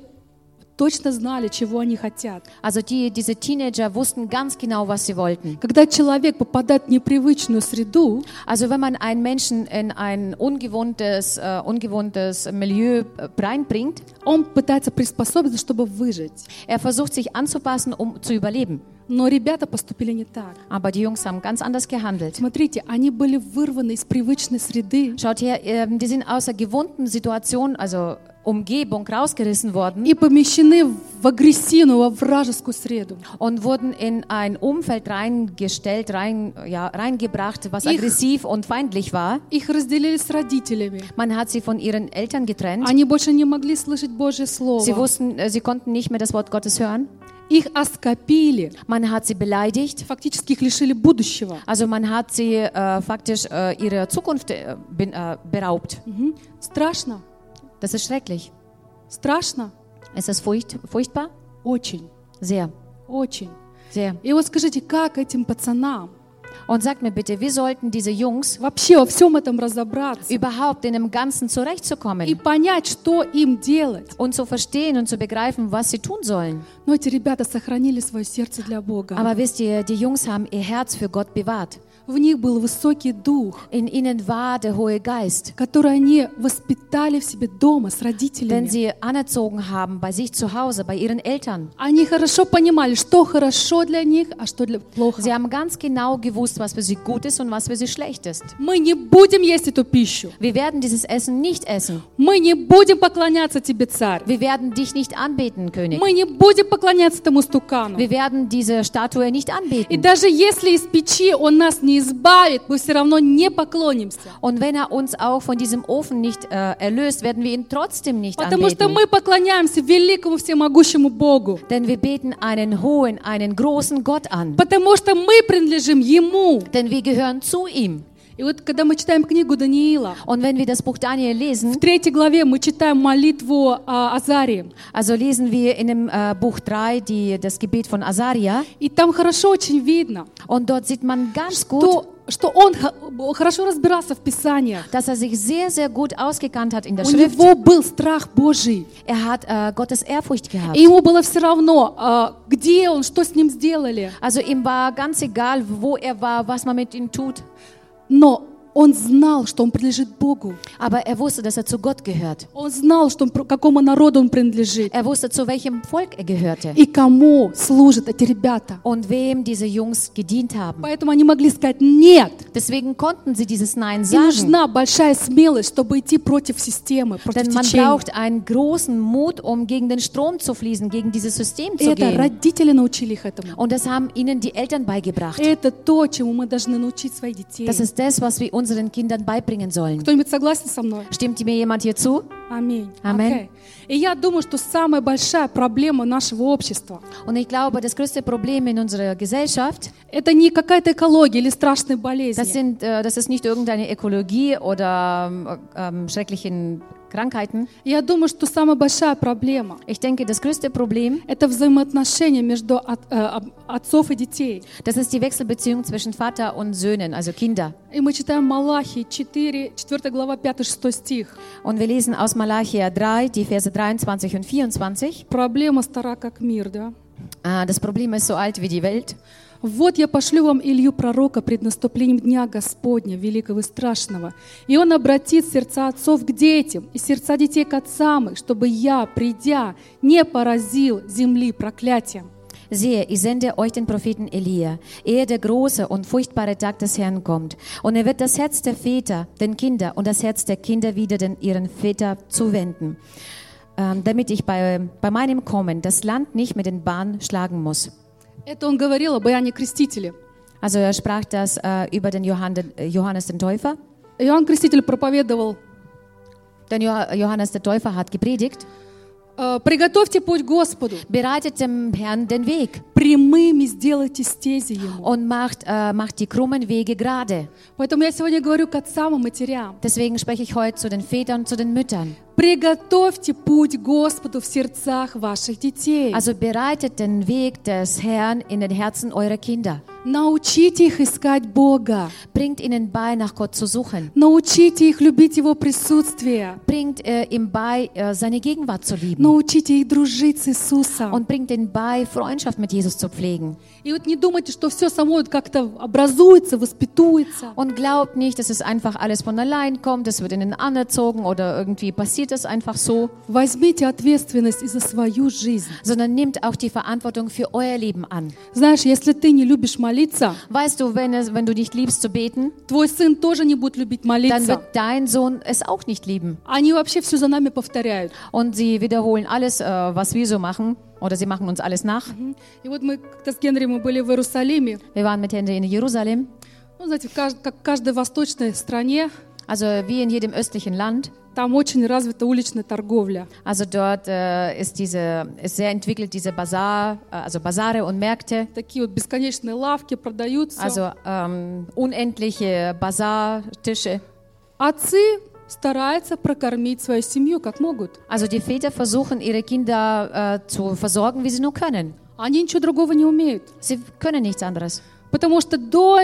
точно знали, чего они хотят. Also die, diese Teenager wussten ganz genau, was sie wollten. Когда человек попадает в непривычную среду, Also wenn man einen Menschen in ein ungewohntes, äh, ungewohntes Milieu äh, reinbringt, он пытается приспособиться, чтобы выжить. er versucht sich anzupassen, um zu überleben. Но ребята поступили не так. Aber die Jungs haben ganz anders gehandelt. Смотрите, они были вырваны из привычной среды Schaut her, ähm, die sind aus der gewohnten Situation, also Umgebung, rausgerissen worden и помещены в агрессивную, во вражескую среду. und wurden in ein Umfeld reingestellt, rein, ja, reingebracht, was Ich- aggressiv und feindlich war. Их разделили с родителями. Man hat sie von ihren Eltern getrennt. Они больше не могли слышать Божье Sie Слово. wussten, äh, sie konnten nicht mehr das Wort Gottes hören. Их оскопили. Man hat sie beleidigt. Фактически их лишили будущего. Also man hat sie äh, faktisch äh, ihrer Zukunft äh, bin, äh, beraubt. Мгм. Страшно? Das ist schrecklich. Страшно? Ist das furcht, furchtbar? Очень. Sehr, Очень. sehr. И вот скажите, как этим пацанам Und sagt mir bitte, wie sollten diese Jungs вообще во всем этом разобраться überhaupt in dem Ganzen и zurechtzukommen понять, что им делать? und zu verstehen und zu begreifen, was sie tun sollen? Но эти ребята сохранили свое сердце для Бога. Aber wisst ihr, die Jungs haben ihr Herz für Gott bewahrt. В них был высокий дух, In ihnen war der Hohe Geist, который они воспитали в себе дома с den родителями. sie anerzogen haben bei sich zu Hause, bei ihren Eltern. Они хорошо понимали, что хорошо для них, а что для плохо. Sie haben ganz genau gewusst, was für sie gut ist und was für sie schlecht ist. Мы не будем есть эту пищу. Wir werden dieses Essen nicht essen. Мы не будем поклоняться тебе, царь. Wir werden dich nicht anbeten, König. Мы не будем поклоняться этому стукану. Wir werden diese Statue nicht И anbeten. даже если из печи он нас не избавит, мы все равно не поклонимся. Und wenn er uns auch von diesem Ofen nicht äh, erlöst, werden wir ihn trotzdem nicht Потому что anbeten. мы поклоняемся великому всемогущему Богу. Denn wir beten einen hohen, einen großen Gott an. Потому что мы принадлежим Ему. Denn wir gehören zu ihm. И вот когда мы читаем книгу Даниила, Und wenn wir das Buch Daniel lesen, в третьей главе мы читаем молитву а, Азарии. also lesen wir in dem äh, Buch 3 die, das Gebet von Asaria. И там хорошо очень видно, Und dort sieht man ganz gut, что, что он хорошо разбирался в Писаниях. dass er sich sehr, sehr gut ausgekannt hat in der У Schrift. него был страх Божий. Er hat äh, Gottes Ehrfurcht gehabt. И ему было все равно, а, где он, что с ним сделали. Also ihm war ganz egal, wo er war, was man mit ihm tut. Но он знал, что он принадлежит Богу. Aber er wusste, dass er zu Gott gehört. Он знал, что он, какому народу он принадлежит. Er wusste, zu welchem Volk er gehörte. И кому служат эти ребята. Und wem diese Jungs gedient haben. Поэтому они могли сказать «нет». Deswegen konnten sie dieses Nein sagen. нужна большая смелость, чтобы идти против системы, против Denn man течения. braucht einen großen Mut, um gegen den Strom zu fließen, gegen dieses System zu это gehen. родители научили их этому. Und das haben ihnen die Eltern beigebracht. Это то, чему мы должны научить своих детей. Das ist das, was wir unseren Kindern beibringen sollen. Кто-нибудь согласен со мной? Stimmt mir jemand hier zu? Аминь. Амен. Окей. И я думаю, что самая большая проблема нашего общества Und ich glaube, das größte Problem in unserer Gesellschaft, это не какая-то экология или страшные das, болезни. sind, äh, das ist nicht irgendeine Ökologie oder ähm, ähm, schrecklichen Krankheiten. Я думаю, что самая большая проблема Ich denke, das größte Problem, это взаимоотношения между от- э, об- отцов и детей. das ist die Wechselbeziehung zwischen Vater und Söhnen, also Kinder. И мы читаем Малахии 4, 4 глава, 5-6 стих. Und wir lesen aus Malachia 3, die Verse 23 und 24. Проблема стара как мир, да? Äh, Das Problem ist so alt wie die Welt. Вот я пошлю вам Илью пророка пред наступлением Дня Господня, великого и страшного. И он обратит сердца отцов к детям и сердца детей к отцам их, чтобы я, придя, не поразил земли проклятием. Siehe, ich sende euch den Propheten Elia, ehe der große und furchtbare Tag des Herrn kommt. Und er wird das Herz der Väter, den Kinder und das Herz der Kinder wieder den ihren Väter zuwenden, ähm, damit ich bei, bei meinem Kommen das Land nicht mit den Bahnen schlagen muss. Это он говорил об Иоанне Крестителе. Also er sprach das äh, über den Johann, äh, Johannes den Täufer. Иоанн Креститель проповедовал, Denn Jo- Johannes der Täufer hat gepredigt, э, «Приготовьте путь Господу, bereitet dem Herrn den Weg прямыми сделайте стези Ему». und macht, äh, macht die krummen Wege gerade. Поэтому я сегодня говорю к отцам и матерям. Deswegen spreche ich heute zu den Vätern, zu den Müttern. Приготовьте путь Господу в сердцах ваших детей. Also bereitet den Weg des Herrn in den Herzen eurer Kinder. Научите их искать Бога. Bringt ihnen bei, nach Gott zu suchen. Научите их любить Его присутствие. Bringt äh, ihm bei, äh, seine Gegenwart zu lieben. Научите их дружить с Иисусом. Und bringt ihnen bei, Freundschaft mit Jesus zu pflegen. И вот не думайте, что все само вот как-то образуется, воспитуется. Und glaubt nicht, dass es einfach alles von allein kommt, es wird ihnen anerzogen oder irgendwie passiert es einfach so, Возьмите ответственность и за свою жизнь. sondern nehmt auch die Verantwortung für euer Leben an. Знаешь, если ты не любишь молиться, Weißt du, wenn, es, wenn du nicht liebst zu beten, твой сын тоже не будет любить dann молиться. wird dein Sohn es auch nicht lieben. Они вообще все за нами повторяют. Und sie wiederholen alles, äh, was wir so machen, oder sie machen uns alles nach. И вот мы как-то с Генри мы были в Иерусалиме. Wir waren mit Hände in Jerusalem, Ну, знаете, в кажд- как в каждой восточной стране, also wie in jedem östlichen Land. Там очень развита уличная торговля. Also dort äh, ist diese ist sehr entwickelt diese Bazar, äh, also Basare und Märkte, Такие вот бесконечные лавки продаются. also ähm, unendliche Bazartische. Отцы стараются прокормить свою семью как могут. Also die Väter versuchen ihre Kinder äh, zu versorgen, wie sie nur können. Они ничего другого не умеют. Sie können nichts anderes. Потому что до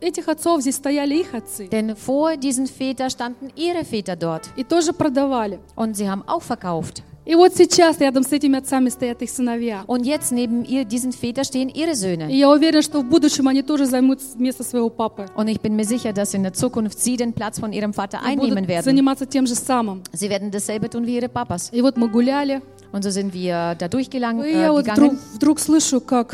этих отцов здесь стояли их отцы. Denn vor diesen Vätern standen ihre Väter dort И тоже продавали. und sie haben auch verkauft. И вот сейчас рядом с этими отцами стоят их сыновья. Und jetzt neben ihr, diesen Vätern stehen ihre И Söhne. я уверена, что в будущем они тоже займут место своего папы. Und ich bin mir sicher, dass in der Zukunft sie den Platz von ihrem Vater И einnehmen будут werden. заниматься тем же самым. Sie werden dasselbe tun wie ihre Papas. И вот мы гуляли, Und so sind wir da durchgegangen. и я Äh, вот вдруг, gegangen. вдруг слышу, как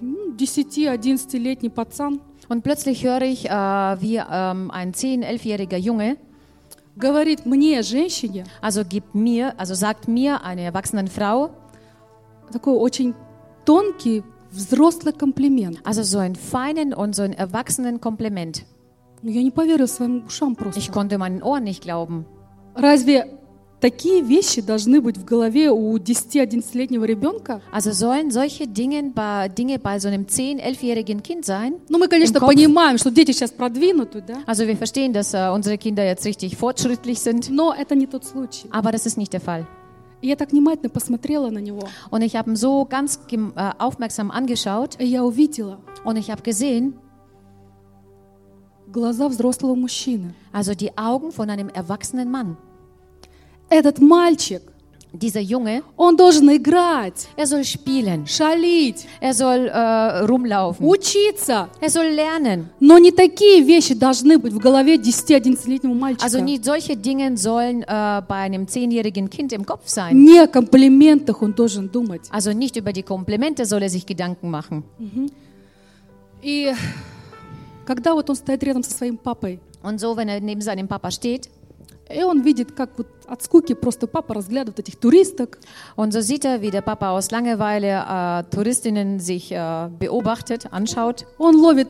м, 10-11-летний пацан Und plötzlich höre ich, äh, wie ähm, ein 10-, 11-jähriger Junge, говорит мне, женщине, also gibt mir, also sagt mir, einer erwachsenen Frau, такой очень тонкий, взрослый комплимент. also so einen feinen und so einen erwachsenen Kompliment. Ну, я не поверила своим ушам просто. Ich konnte meinen Ohren nicht glauben. Разве такие вещи должны быть в голове у 10-11-летнего ребенка? Also sollen solche Dinge bei, Dinge bei so einem 10-, 11-jährigen Kind sein? Ну, мы, конечно, понимаем, что дети сейчас продвинуты, да? Also wir verstehen, dass äh, unsere Kinder jetzt richtig fortschrittlich sind, Но это не тот случай. aber das ist nicht der Fall. И я так внимательно посмотрела на него, Und ich habe ihn so ganz äh, aufmerksam angeschaut и я увидела und ich habe gesehen, глаза взрослого мужчины. also die Augen von einem erwachsenen Mann. Этот мальчик, Dieser Junge, он должен играть, er soll spielen, шалить, er soll äh, rumlaufen, учиться. er soll lernen. Но не такие вещи должны быть в голове 10-11-летнего мальчика. Also nicht solche Dinge sollen äh, bei einem zehnjährigen Kind im Kopf sein. Не о комплиментах он должен думать. Also nicht über die Komplimente soll er sich Gedanken machen. И когда вот он стоит рядом со своим папой, Und so, wenn er neben seinem Papa steht и он видит, как вот от скуки просто папа разглядывает этих туристок, und so sieht er, wie der Papa aus Langeweile äh, Touristinnen sich äh, beobachtet, anschaut. он ловит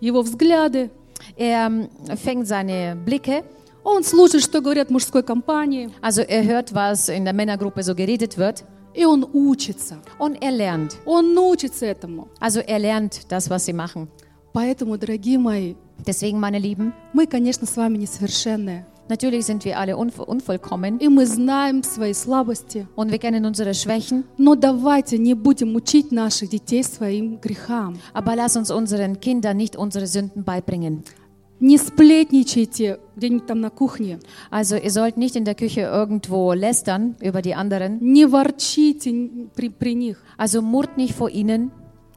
его взгляды, Er ähm, fängt seine Blicke, Он слушает, что говорят в мужской компании, also er hört, was in der Männergruppe so geredet wird и он учится. und er lernt. Он научится этому. Also er lernt das, was sie machen. Поэтому, дорогие мои, Deswegen, meine Lieben, мы, конечно, с вами несовершенные. natürlich sind wir alle unv unvollkommen И мы знаем свои слабости. und wir kennen unsere Schwächen, Но давайте не будем учить наших детей своим грехам. aber lass uns unseren Kindern nicht unsere Sünden beibringen. Не сплетничайте где-нибудь там на кухне. Also ihr sollt nicht in der Küche irgendwo lästern über die anderen. Не ворчите при, при них. Also murrt nicht vor ihnen.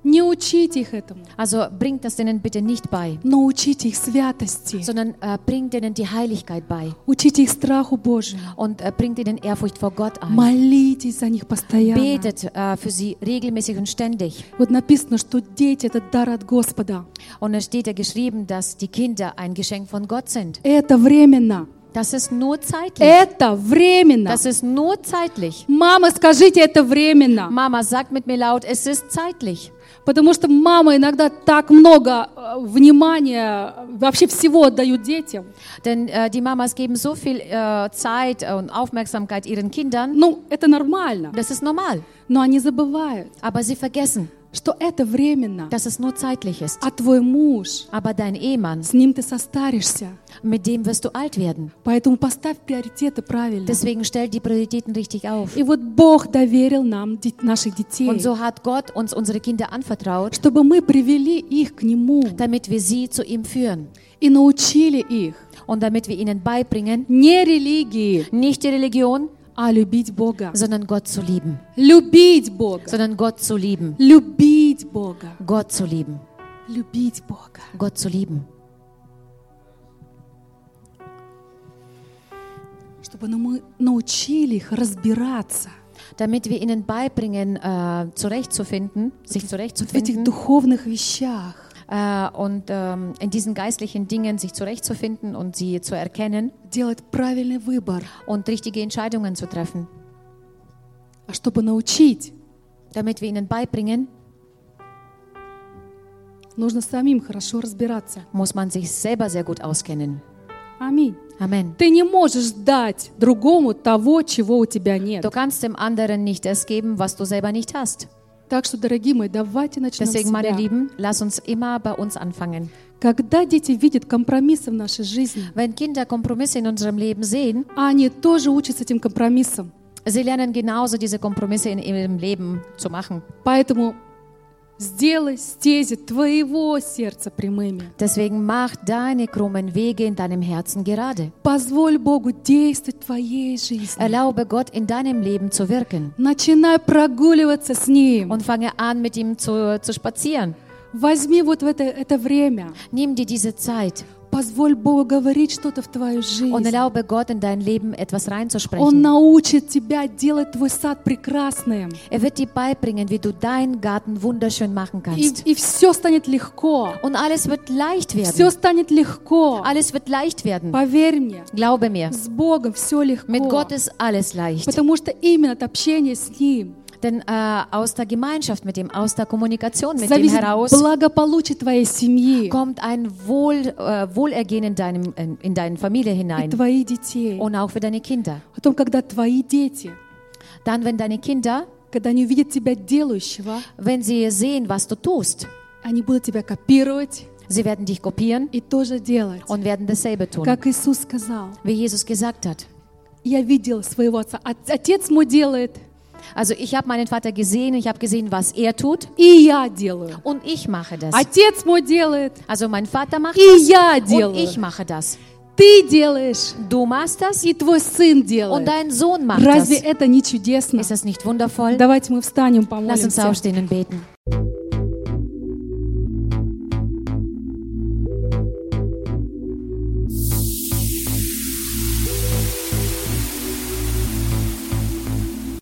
Не учите их этому. Also bringt das denen bitte nicht bei, Но учите их святости. sondern äh, bringt denen die Heiligkeit bei Учите их страху Божьему. und äh, bringt ihnen Ehrfurcht vor Gott ein. Молитесь за них постоянно. Betet äh, für sie regelmäßig und ständig. Вот написано, что дети – это дар от Господа. Und es steht ja geschrieben, dass die Kinder ein Geschenk von Gott sind. Это временно. Das ist nur zeitlich. Это временно. Das ist nur zeitlich. Мама, скажите, это временно. Mama sagt mit mir laut, es ist zeitlich. Потому что мама иногда так много э, внимания, э, вообще всего отдают детям. Denn äh, die Mamas geben so viel äh, Zeit und Aufmerksamkeit ihren Kindern. Ну, это нормально. Das ist normal. Но они забывают, Aber sie vergessen, что это временно. dass es nur zeitlich ist. А твой муж, Aber dein Ehemann, с ним ты состаришься. mit dem wirst du alt werden. Поэтому поставь приоритеты правильно. Deswegen stell die Prioritäten richtig auf. И вот Бог доверил нам наших детей, Und so hat Gott uns unsere Kinder anvertraut, чтобы мы привели их к Нему damit wir sie zu ihm führen и научили их und damit wir ihnen beibringen, не религии, nicht die Religion, а любить Бога. sondern Gott zu lieben. Любить Бога. Sondern Gott zu lieben. Любить Бога. Gott zu lieben. Любить Бога. Gott zu lieben. Чтобы ну, мы научили их разбираться Damit wir ihnen beibringen, äh, zurechtzufinden, sich в этих zurechtzufinden духовных вещах. äh, und ähm, in diesen geistlichen Dingen sich zurechtzufinden und sie zu erkennen Делать правильный выбор. und richtige Entscheidungen zu treffen. А чтобы научить, Damit wir ihnen beibringen, нужно самим хорошо разбираться. muss man sich selber sehr gut auskennen. Аминь. Amen. Ты не можешь дать другому того, чего у тебя нет. Du kannst dem anderen nicht das geben, was du selber nicht hast. Так что, дорогие мои, давайте начнем с Deswegen, meine себя. Lieben, lass uns immer bei uns anfangen. Когда дети видят компромиссы в нашей жизни, Wenn Kinder Kompromisse in unserem Leben sehen, они тоже учатся этим компромиссам. sie lernen genauso diese Kompromisse in ihrem Leben zu machen. Поэтому сделай стези твоего сердца прямыми. Deswegen mach deine krummen Wege in deinem Herzen gerade. Позволь Богу действовать в твоей жизни. Erlaube Gott in deinem Leben zu wirken Начинай прогуливаться с Ним. und fange an, mit ihm zu, zu spazieren. Возьми вот это, это время. Nimm dir diese Zeit Позволь Богу говорить что-то в твою und жизнь. erlaube Gott in dein Leben etwas Он reinzusprechen. научит тебя делать твой сад прекрасным. Er wird dir beibringen, wie du deinen Garten wunderschön machen И, kannst. и все станет легко. Und alles wird leicht Все werden. станет легко. Alles wird leicht werden. Поверь мне, Glaube mir, с Богом все легко. mit Gott ist alles leicht. Потому что именно от общения с Ним Denn äh, aus der Gemeinschaft mit ihm, aus der Kommunikation mit ihm heraus, благополучие твоей семьи kommt ein Wohl, äh, Wohlergehen in, deinem, in, in deine Familie и hinein твоих детей. und auch für deine Kinder. Потом, когда твои дети, Dann, wenn deine Kinder, когда они увидят тебя делающего, wenn sie sehen, was du tust, они будут тебя копировать sie werden dich kopieren и тоже делать. und werden dasselbe tun. Как Иисус сказал, Wie Jesus gesagt hat. я видел своего отца. От- Отец мой делает, Also ich habe meinen Vater gesehen, ich habe gesehen, was er tut и я делаю. und ich mache das. Отец мой делает, Also mein Vater macht и das я und делаю. ich mache das. Ты делаешь, Du machst das и твой сын und делает. dein Sohn macht Разве das. это не чудесно? Ist das nicht wundervoll? Давайте мы встанем, Lass uns помолимся. aufstehen und beten.